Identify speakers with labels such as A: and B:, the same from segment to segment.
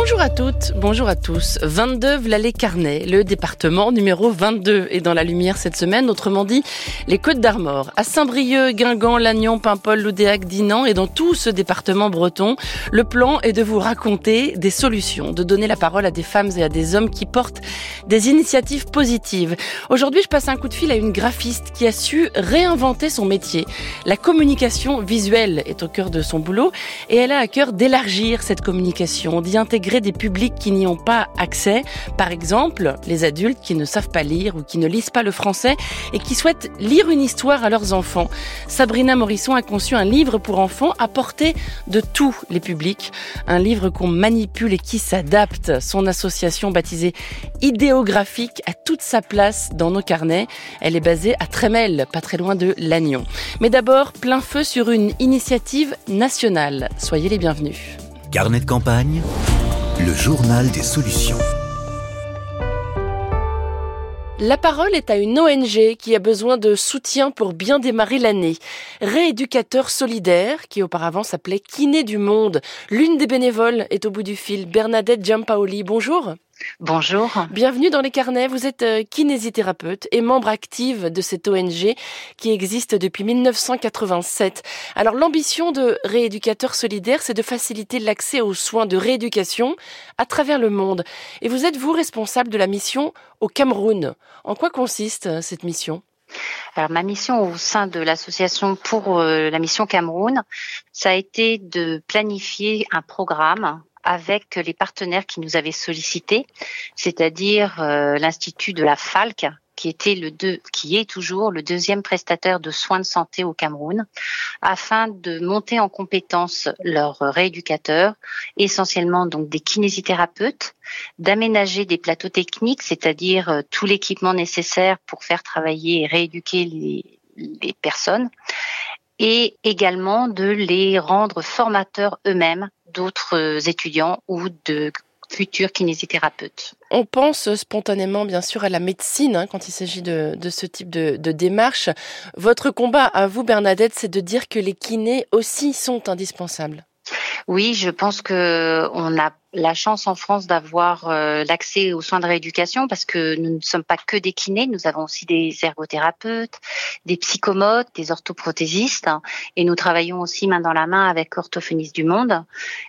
A: Bonjour à toutes, bonjour à tous. 22 Vlalé-Carnet, le département numéro 22 est dans la lumière cette semaine, autrement dit les Côtes d'Armor. À Saint-Brieuc, Guingamp, Lannion, Paimpol, Loudéac, Dinan et dans tout ce département breton, le plan est de vous raconter des solutions, de donner la parole à des femmes et à des hommes qui portent des initiatives positives. Aujourd'hui, je passe un coup de fil à une graphiste qui a su réinventer son métier. La communication visuelle est au cœur de son boulot et elle a à cœur d'élargir cette communication, d'y intégrer des publics qui n'y ont pas accès. Par exemple, les adultes qui ne savent pas lire ou qui ne lisent pas le français et qui souhaitent lire une histoire à leurs enfants. Sabrina Morisson a conçu un livre pour enfants à portée de tous les publics. Un livre qu'on manipule et qui s'adapte. Son association baptisée Idéographique a toute sa place dans nos carnets. Elle est basée à Trémel, pas très loin de Lannion. Mais d'abord, plein feu sur une initiative nationale. Soyez les bienvenus.
B: Carnet de campagne, le journal des solutions.
A: La parole est à une ONG qui a besoin de soutien pour bien démarrer l'année. Rééducateur solidaire, qui auparavant s'appelait Kiné du Monde. L'une des bénévoles est au bout du fil, Bernadette Giampaoli. Bonjour.
C: Bonjour.
A: Bienvenue dans les carnets. Vous êtes euh, kinésithérapeute et membre active de cette ONG qui existe depuis 1987. Alors l'ambition de Rééducateur solidaire, c'est de faciliter l'accès aux soins de rééducation à travers le monde. Et vous êtes vous responsable de la mission au Cameroun. En quoi consiste euh, cette mission?
C: Alors ma mission au sein de l'association pour euh, la mission Cameroun, ça a été de planifier un programme avec les partenaires qui nous avaient sollicités, c'est-à-dire euh, l'Institut de la FALC, qui était le deux, qui est toujours le deuxième prestataire de soins de santé au Cameroun, afin de monter en compétence leurs rééducateurs, essentiellement donc des kinésithérapeutes, d'aménager des plateaux techniques, c'est-à-dire euh, tout l'équipement nécessaire pour faire travailler et rééduquer les, les personnes, et également de les rendre formateurs eux-mêmes d'autres étudiants ou de futurs kinésithérapeutes.
A: On pense spontanément, bien sûr, à la médecine hein, quand il s'agit de, de, ce type de, de, démarche. Votre combat à vous, Bernadette, c'est de dire que les kinés aussi sont indispensables.
C: Oui, je pense que on a la chance en France d'avoir euh, l'accès aux soins de rééducation parce que nous ne sommes pas que des kinés, nous avons aussi des ergothérapeutes, des psychomotes, des orthoprothésistes et nous travaillons aussi main dans la main avec Orthophonistes du Monde.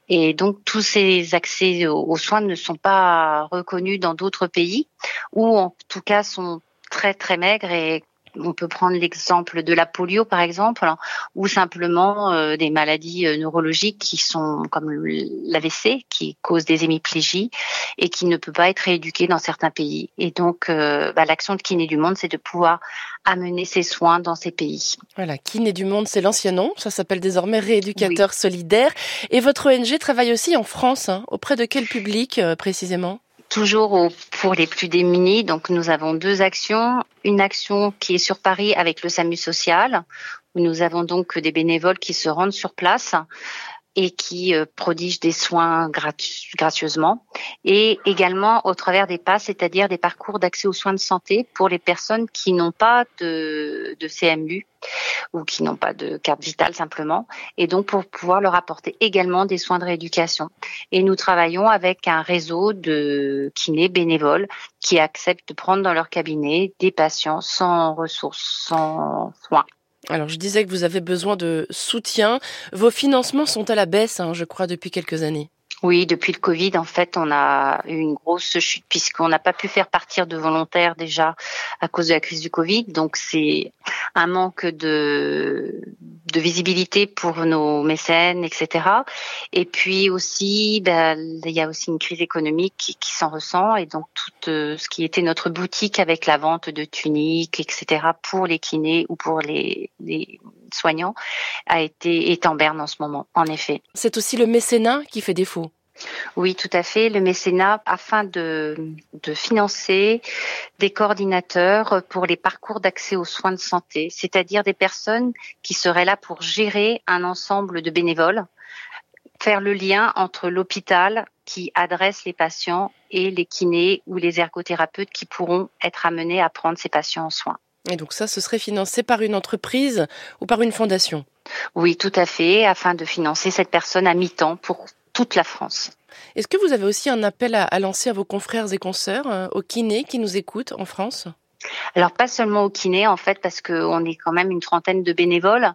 C: Et donc tous ces accès aux soins ne sont pas reconnus dans d'autres pays ou en tout cas sont très très maigres et on peut prendre l'exemple de la polio par exemple, ou simplement euh, des maladies euh, neurologiques qui sont comme l'AVC, qui cause des hémiplégies et qui ne peut pas être rééduqué dans certains pays. Et donc, euh, bah, l'action de Kiné du Monde, c'est de pouvoir amener ces soins dans ces pays.
A: Voilà, Kiné du Monde, c'est l'ancien nom. Ça s'appelle désormais Rééducateur solidaire. Et votre ONG travaille aussi en France. Hein. Auprès de quel public précisément?
C: Toujours pour les plus démunis. Donc nous avons deux actions. Une action qui est sur Paris avec le SAMU social, où nous avons donc des bénévoles qui se rendent sur place et qui euh, prodigent des soins gracieusement, et également au travers des PASS, c'est-à-dire des parcours d'accès aux soins de santé pour les personnes qui n'ont pas de, de CMU ou qui n'ont pas de carte vitale simplement, et donc pour pouvoir leur apporter également des soins de rééducation. Et nous travaillons avec un réseau de kinés bénévoles qui acceptent de prendre dans leur cabinet des patients sans ressources, sans soins.
A: Alors, je disais que vous avez besoin de soutien. Vos financements sont à la baisse, hein, je crois, depuis quelques années.
C: Oui, depuis le Covid, en fait, on a eu une grosse chute puisqu'on n'a pas pu faire partir de volontaires déjà à cause de la crise du Covid. Donc, c'est un manque de, de visibilité pour nos mécènes, etc. Et puis aussi, ben, il y a aussi une crise économique qui, s'en ressent et donc tout euh, ce qui était notre boutique avec la vente de tuniques, etc. pour les kinés ou pour les, les soignants a été est en berne en ce moment. En effet.
A: C'est aussi le mécénat qui fait défaut.
C: Oui, tout à fait. Le mécénat, afin de, de financer des coordinateurs pour les parcours d'accès aux soins de santé, c'est-à-dire des personnes qui seraient là pour gérer un ensemble de bénévoles, faire le lien entre l'hôpital qui adresse les patients et les kinés ou les ergothérapeutes qui pourront être amenés à prendre ces patients en soins.
A: Et donc ça, ce serait financé par une entreprise ou par une fondation?
C: Oui, tout à fait, afin de financer cette personne à mi-temps pour toute la France.
A: Est-ce que vous avez aussi un appel à, lancer à vos confrères et consoeurs, euh, aux kinés qui nous écoutent en France?
C: Alors pas seulement aux kinés en fait parce qu'on est quand même une trentaine de bénévoles,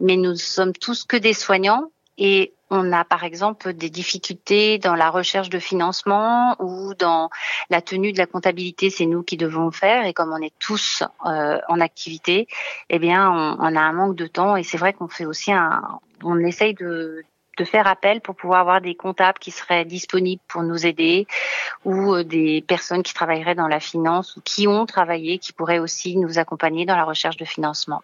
C: mais nous sommes tous que des soignants et on a par exemple des difficultés dans la recherche de financement ou dans la tenue de la comptabilité, c'est nous qui devons faire. Et comme on est tous euh, en activité, eh bien on, on, a un manque de temps. Et c'est vrai qu'on fait aussi un, on essaye de de faire appel pour pouvoir avoir des comptables qui seraient disponibles pour nous aider ou euh, des personnes qui travailleraient dans la finance ou qui ont travaillé, qui pourraient aussi nous accompagner dans la recherche de financement.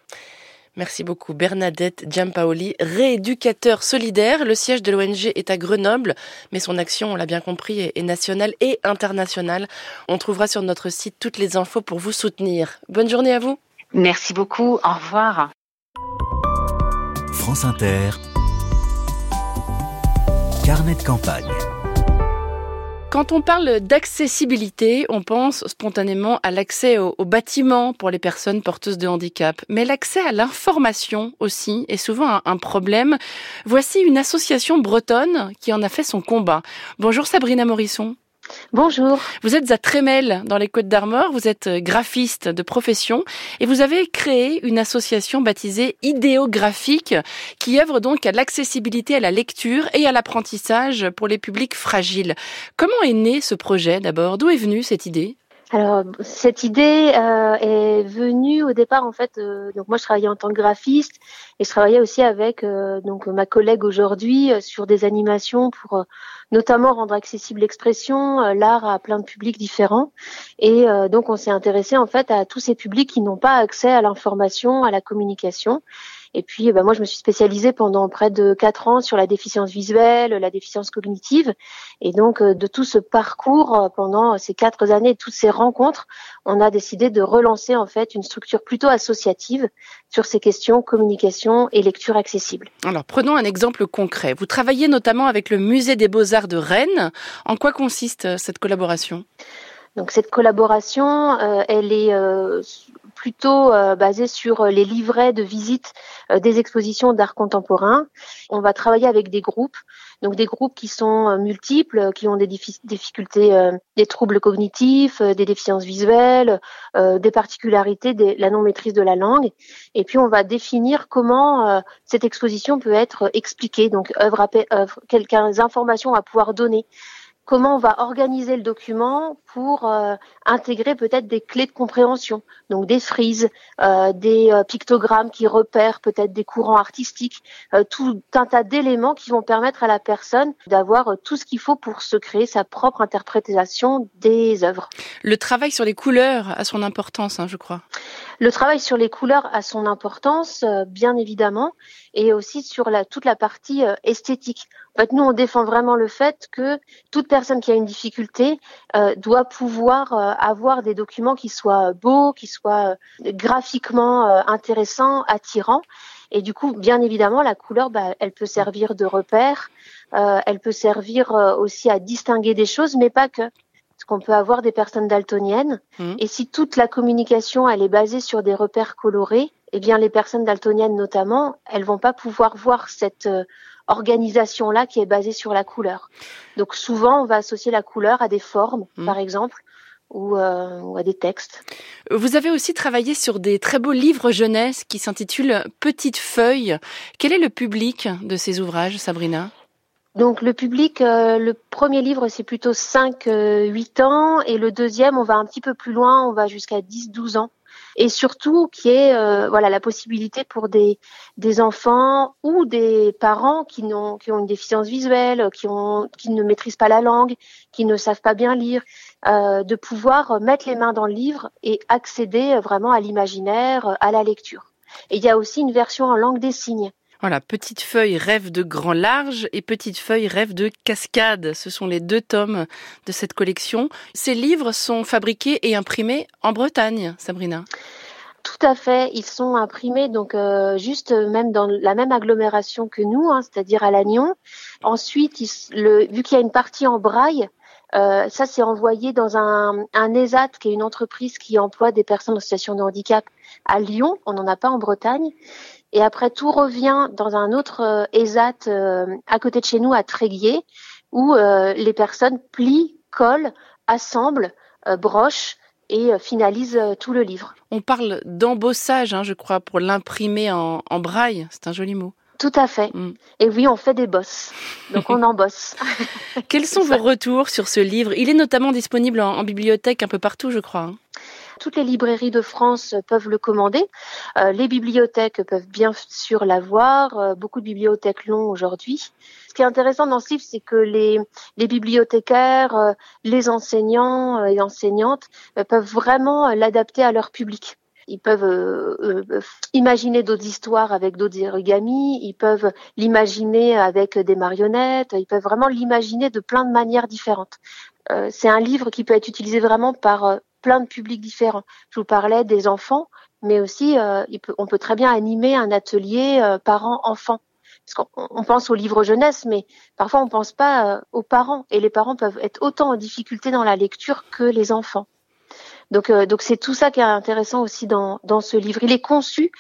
A: Merci beaucoup Bernadette Giampaoli, rééducateur solidaire. Le siège de l'ONG est à Grenoble, mais son action, on l'a bien compris, est nationale et internationale. On trouvera sur notre site toutes les infos pour vous soutenir. Bonne journée à vous.
C: Merci beaucoup. Au revoir.
B: France Inter. Carnet de campagne.
A: Quand on parle d'accessibilité, on pense spontanément à l'accès aux, bâtiments pour les personnes porteuses de handicap. Mais l'accès à l'information aussi est souvent un, problème. Voici une association bretonne qui en a fait son combat. Bonjour Sabrina Morisson.
D: Bonjour.
A: Vous êtes à Trémel, dans les Côtes d'Armor. Vous êtes euh, graphiste de profession et vous avez créé une association baptisée Idéographique qui œuvre donc à l'accessibilité à la lecture et à l'apprentissage pour les publics fragiles. Comment est né ce projet d'abord? D'où est venue cette idée?
D: Alors cette idée euh, est venue au départ en fait. Euh, donc moi je travaillais en tant que graphiste et je travaillais aussi avec euh, donc ma collègue aujourd'hui sur des animations pour notamment rendre accessible l'expression, l'art à plein de publics différents. Et donc on s'est intéressé en fait à tous ces publics qui n'ont pas accès à l'information, à la communication. Et puis, ben, moi, je me suis spécialisée pendant près de quatre ans sur la déficience visuelle, la déficience cognitive. Et donc, euh, de tout ce parcours euh, pendant ces quatre années, toutes ces rencontres, on a décidé de relancer en fait une structure plutôt associative sur ces questions communication et lecture accessible.
A: Alors, prenons un exemple concret. Vous travaillez notamment avec le Musée des Beaux-Arts de Rennes. En quoi consiste euh, cette collaboration?
D: Donc cette collaboration, elle est plutôt euh, basé sur euh, les livrets de visite euh, des expositions d'art contemporain. On va travailler avec des groupes, donc des groupes qui sont multiples, qui ont des difficultés, des troubles cognitifs, des déficiences visuelles, des particularités, de la non maîtrise de la langue. Et puis on va définir comment cette exposition peut être expliquée, donc œuvre après œuvre, informations à pouvoir donner comment on va organiser le document pour euh, intégrer peut-être des clés de compréhension, donc des frises, euh, des euh, pictogrammes qui repèrent peut-être des courants artistiques, tout un tas d'éléments qui vont permettre à la personne d'avoir tout ce qu'il faut pour se créer sa propre interprétation des œuvres.
A: Le travail sur les couleurs a son importance, hein, je crois.
D: Le travail sur les couleurs a son importance, bien évidemment, et aussi sur la, toute la partie esthétique. En fait, nous, on défend vraiment le fait que toute personne qui a une difficulté euh, doit pouvoir euh, avoir des documents qui soient beaux, qui soient euh, graphiquement intéressants, attirants. Et du coup, bien évidemment, la couleur, bah, elle peut servir de repère, elle peut servir aussi à distinguer des choses, mais pas que. Qu'on peut avoir des personnes daltoniennes, mmh. et si toute la communication, elle est basée sur des repères colorés, eh bien, les personnes daltoniennes notamment, elles vont pas pouvoir voir cette organisation-là qui est basée sur la couleur. Donc souvent, on va associer la couleur à des formes, mmh. par exemple, euh, ou, à des textes.
A: Vous avez aussi travaillé sur des très beaux livres jeunesse qui s'intitulent Petites feuilles. Quel est le public de ces ouvrages, Sabrina?
D: Donc le public, euh, le premier livre c'est plutôt 5-8 euh, ans. Et le deuxième on va un petit peu plus loin, on va jusqu'à 10-12 ans. Et surtout qui est euh, voilà la possibilité pour des des enfants ou des parents qui n'ont qui ont une déficience visuelle, qui ont qui ne maîtrisent pas la langue, qui ne savent pas bien lire, de pouvoir mettre les mains dans le livre et accéder vraiment à l'imaginaire, à la lecture. Et il y a aussi une version en langue des signes
A: voilà, Petite Feuille rêve de grand large et Petite Feuille rêve de cascade. Ce sont les deux tomes de cette collection. Ces livres sont fabriqués et imprimés en Bretagne, Sabrina.
D: Tout à fait, ils sont imprimés donc euh, juste même dans la même agglomération que nous, hein, c'est-à-dire à Lannion. Ensuite, vu qu'il y a une partie en braille, Euh, ça, c'est envoyé dans un, un ESAT, qui est une entreprise qui emploie des personnes en situation de handicap à Lyon. On n'en a pas en Bretagne. Et après, tout revient dans un autre euh, ESAT euh, à côté de chez nous, à Tréguier, où les personnes plient, collent, assemblent, brochent et finalisent tout le livre.
A: On parle d'embossage, hein, je crois, pour l'imprimer en, en braille. C'est un joli mot.
D: Tout à fait. Mm. Et oui, on fait des bosses. Donc on en bosse.
A: Quels sont vos retours sur ce livre? Il est notamment disponible en, bibliothèque un peu partout, je crois. Hein.
D: Toutes les librairies de France peuvent le commander. Euh, les bibliothèques peuvent bien sûr l'avoir. Euh, beaucoup de bibliothèques l'ont aujourd'hui. Ce qui est intéressant dans ce livre, c'est que les, les bibliothécaires, euh, les enseignants et enseignantes peuvent vraiment l'adapter à leur public. Ils peuvent euh, euh, imaginer d'autres histoires avec d'autres origamis, ils peuvent l'imaginer avec des marionnettes, ils peuvent vraiment l'imaginer de plein de manières différentes. Euh, c'est un livre qui peut être utilisé vraiment par plein de publics différents. Je vous parlais des enfants, mais aussi on peut très bien animer un atelier parents-enfants. Parce qu'on pense aux livres jeunesse, mais parfois on ne pense pas aux parents. Et les parents peuvent être autant en difficulté dans la lecture que les enfants. Donc, euh, donc c'est tout ça qui est intéressant aussi dans, dans ce livre. Il est conçu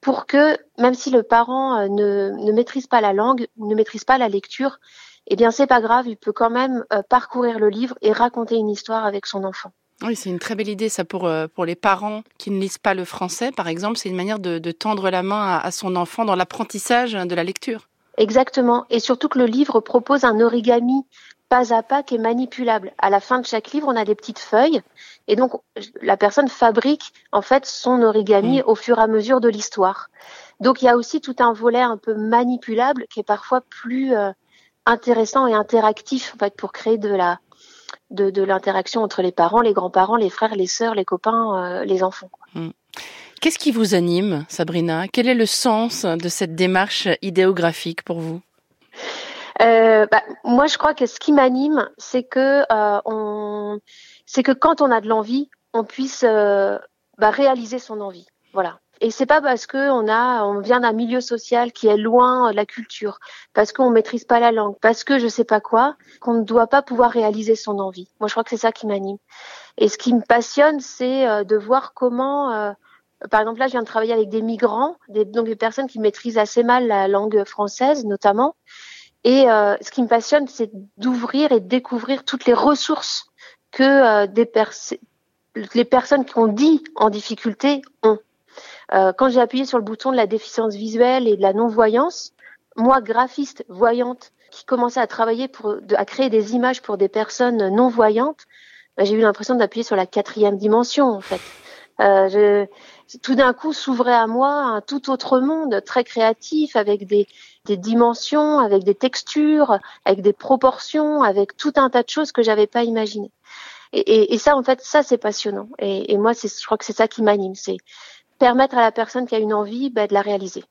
D: pour que, même si le parent euh, ne, ne maîtrise pas la langue, ne maîtrise pas la lecture, eh bien c'est pas grave, il peut quand même euh, parcourir le livre et raconter une histoire avec son enfant.
A: Oui, c'est une très belle idée ça pour pour les parents qui ne lisent pas le français, par exemple. C'est une manière de, de, tendre la main à, à son enfant dans l'apprentissage de la lecture.
D: Exactement, et surtout que le livre propose un origami pas à pas qui est manipulable. À la fin de chaque livre, on a des petites feuilles et donc la personne fabrique en fait son origami mm. au fur et à mesure de l'histoire. Donc il y a aussi tout un volet un peu manipulable qui est parfois plus euh, intéressant et interactif en fait pour créer de la de, de l'interaction entre les parents, les grands-parents, les frères, les sœurs, les copains, euh, les enfants. Mm.
A: Qu'est-ce qui vous anime, Sabrina? Quel est le sens de cette démarche idéographique pour vous?
D: Euh, bah, moi, je crois que ce qui m'anime, c'est que euh, on, c'est que quand on a de l'envie, on puisse bah, réaliser son envie. Voilà. Et c'est pas parce que on a, on vient d'un milieu social qui est loin de la culture, parce qu'on maîtrise pas la langue, parce que je sais pas quoi, qu'on ne doit pas pouvoir réaliser son envie. Moi, je crois que c'est ça qui m'anime. Et ce qui me passionne, c'est euh, de voir comment, euh, par exemple, là, je viens de travailler avec des migrants, des, donc des personnes qui maîtrisent assez mal la langue française, notamment, et euh, ce qui me passionne, c'est d'ouvrir et de découvrir toutes les ressources que euh, des les personnes qui ont dit en difficulté ont. Euh, quand j'ai appuyé sur le bouton de la déficience visuelle et de la non-voyance, moi, graphiste, voyante, qui commençait à travailler pour, à créer des images pour des personnes non-voyantes, bah, j'ai eu l'impression d'appuyer sur la quatrième dimension, en fait. Euh, je, tout d'un coup s'ouvrait à moi un tout autre monde très créatif avec des, des dimensions, avec des textures, avec des proportions, avec tout un tas de choses que j'avais pas imaginées. Et, et, et, ça, en fait, ça c'est passionnant. Et, et moi, je crois que c'est ça qui m'anime, permettre à la personne qui a une envie bah, de la réaliser.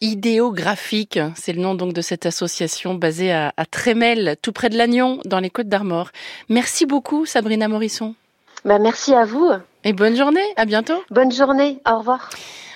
A: Idéographique, c'est le nom donc de cette association basée à, à Trémel, tout près de Lannion, dans les Côtes d'Armor. Merci beaucoup, Sabrina Morisson.
D: Bah, merci à vous.
A: Et bonne journée, à bientôt.
D: Bonne journée, au revoir.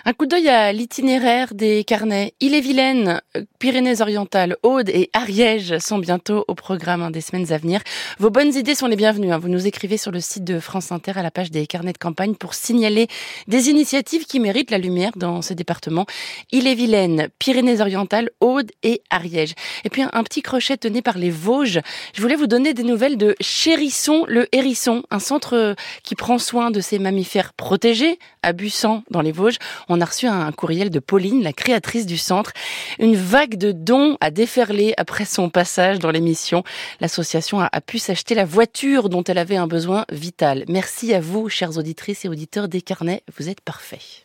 A: Un coup d'œil à l'itinéraire des carnets. Ille-et-Vilaine, Pyrénées-Orientales, Aude et Ariège sont bientôt au programme des semaines à venir. Vos bonnes idées sont les bienvenues. Hein. Vous nous écrivez sur le site de France Inter à la page des carnets de campagne pour signaler des initiatives qui méritent la lumière dans ces départements. Ille-et-Vilaine, Pyrénées-Orientales, Aude et Ariège. Et puis un, petit crochet tenu par les Vosges. Je voulais vous donner des nouvelles de Chérisson le Hérisson, un centre qui prend soin de ces mammifères protégés à Bussan dans les Vosges a reçu un courriel de Pauline, la créatrice du centre. Une vague de dons a déferlé après son passage dans l'émission. L'association a, pu s'acheter la voiture dont elle avait un besoin vital. Merci à vous, chères auditrices et auditeurs des carnets. Vous êtes parfaits.